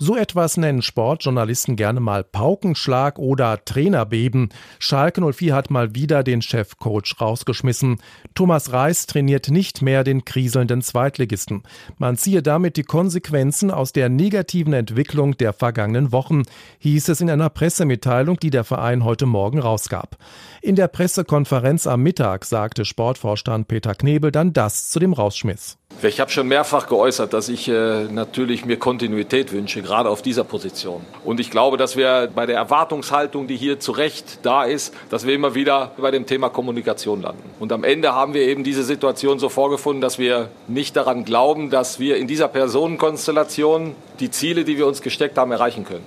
So etwas nennen Sportjournalisten gerne mal Paukenschlag oder Trainerbeben. Schalke 04 hat mal wieder den Chefcoach rausgeschmissen. Thomas Reis trainiert nicht mehr den kriselnden Zweitligisten. Man ziehe damit die Konsequenzen aus der negativen Entwicklung der vergangenen Wochen, hieß es in einer Pressemitteilung, die der Verein heute Morgen rausgab. In der Pressekonferenz am Mittag sagte Sportvorstand Peter Knebel dann das zu dem Rausschmiss. Ich habe schon mehrfach geäußert, dass ich äh, natürlich mir Kontinuität wünsche, gerade auf dieser Position. Und ich glaube, dass wir bei der Erwartungshaltung, die hier zu Recht da ist, dass wir immer wieder bei dem Thema Kommunikation landen. Und am Ende haben wir eben diese Situation so vorgefunden, dass wir nicht daran glauben, dass wir in dieser Personenkonstellation die Ziele, die wir uns gesteckt haben, erreichen können.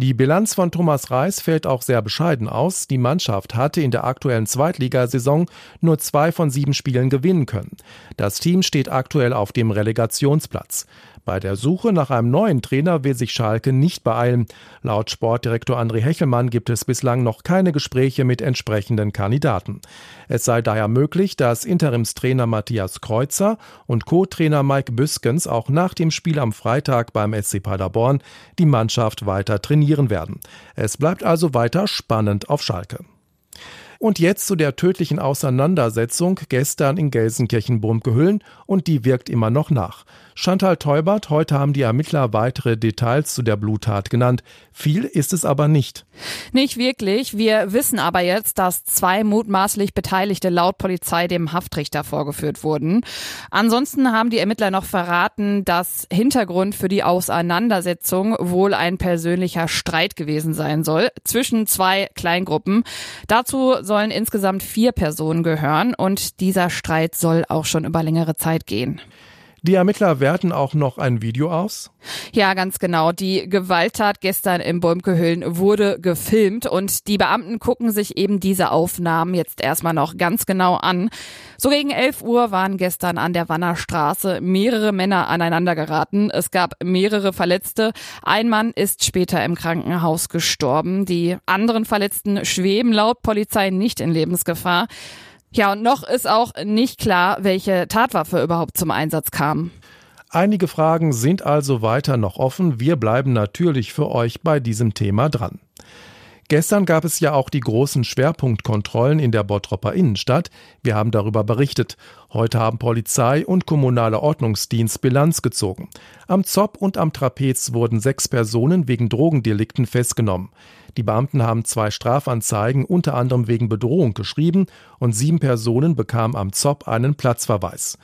Die Bilanz von Thomas Reis fällt auch sehr bescheiden aus. Die Mannschaft hatte in der aktuellen Zweitligasaison nur zwei von sieben Spielen gewinnen können. Das Team steht aktuell auf dem Relegationsplatz. Bei der Suche nach einem neuen Trainer will sich Schalke nicht beeilen. Laut Sportdirektor André Hechelmann gibt es bislang noch keine Gespräche mit entsprechenden Kandidaten. Es sei daher möglich, dass Interimstrainer Matthias Kreuzer und Co-Trainer Mike Büskens auch nach dem Spiel am Freitag beim SC Paderborn die Mannschaft weiter trainieren werden. Es bleibt also weiter spannend auf Schalke. Und jetzt zu der tödlichen Auseinandersetzung gestern in Gelsenkirchen-Burmgehüllen und die wirkt immer noch nach. Chantal Teubert, heute haben die Ermittler weitere Details zu der Bluttat genannt. Viel ist es aber nicht. Nicht wirklich. Wir wissen aber jetzt, dass zwei mutmaßlich Beteiligte laut Polizei dem Haftrichter vorgeführt wurden. Ansonsten haben die Ermittler noch verraten, dass Hintergrund für die Auseinandersetzung wohl ein persönlicher Streit gewesen sein soll zwischen zwei Kleingruppen. Dazu sollen insgesamt vier Personen gehören und dieser Streit soll auch schon über längere Zeit gehen. Die Ermittler werten auch noch ein Video aus. Ja, ganz genau. Die Gewalttat gestern im Bäumkehüllen wurde gefilmt und die Beamten gucken sich eben diese Aufnahmen jetzt erstmal noch ganz genau an. So gegen 11 Uhr waren gestern an der Wannerstraße mehrere Männer aneinander geraten. Es gab mehrere Verletzte. Ein Mann ist später im Krankenhaus gestorben. Die anderen Verletzten schweben laut Polizei nicht in Lebensgefahr. Ja, und noch ist auch nicht klar, welche Tatwaffe überhaupt zum Einsatz kam. Einige Fragen sind also weiter noch offen. Wir bleiben natürlich für euch bei diesem Thema dran. Gestern gab es ja auch die großen Schwerpunktkontrollen in der Bottropper Innenstadt. Wir haben darüber berichtet. Heute haben Polizei und kommunaler Ordnungsdienst Bilanz gezogen. Am Zopp und am Trapez wurden sechs Personen wegen Drogendelikten festgenommen. Die Beamten haben zwei Strafanzeigen unter anderem wegen Bedrohung geschrieben und sieben Personen bekamen am Zopp einen Platzverweis.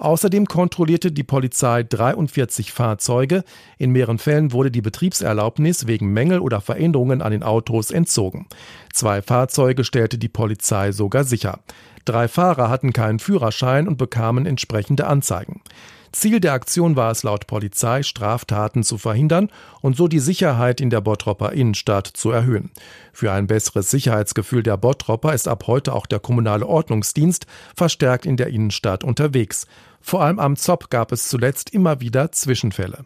Außerdem kontrollierte die Polizei 43 Fahrzeuge. In mehreren Fällen wurde die Betriebserlaubnis wegen Mängel oder Veränderungen an den Autos entzogen. Zwei Fahrzeuge stellte die Polizei sogar sicher. Drei Fahrer hatten keinen Führerschein und bekamen entsprechende Anzeigen. Ziel der Aktion war es laut Polizei, Straftaten zu verhindern und so die Sicherheit in der Bottropper Innenstadt zu erhöhen. Für ein besseres Sicherheitsgefühl der Bottropper ist ab heute auch der kommunale Ordnungsdienst verstärkt in der Innenstadt unterwegs. Vor allem am Zopp gab es zuletzt immer wieder Zwischenfälle.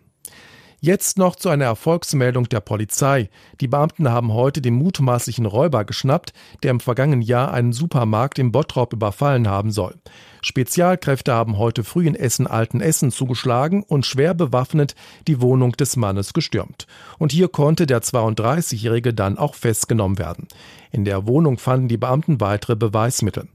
Jetzt noch zu einer Erfolgsmeldung der Polizei. Die Beamten haben heute den mutmaßlichen Räuber geschnappt, der im vergangenen Jahr einen Supermarkt im Bottrop überfallen haben soll. Spezialkräfte haben heute früh in Essen-Altenessen zugeschlagen und schwer bewaffnet die Wohnung des Mannes gestürmt. Und hier konnte der 32-Jährige dann auch festgenommen werden. In der Wohnung fanden die Beamten weitere Beweismittel.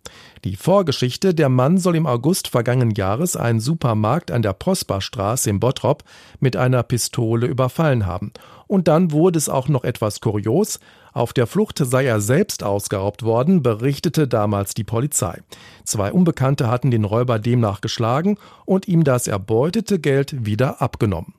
Die Vorgeschichte, der Mann soll im August vergangenen Jahres einen Supermarkt an der Prosperstraße im Bottrop mit einer Pistole überfallen haben. Und dann wurde es auch noch etwas kurios. Auf der Flucht sei er selbst ausgeraubt worden, berichtete damals die Polizei. Zwei Unbekannte hatten den Räuber demnach geschlagen und ihm das erbeutete Geld wieder abgenommen.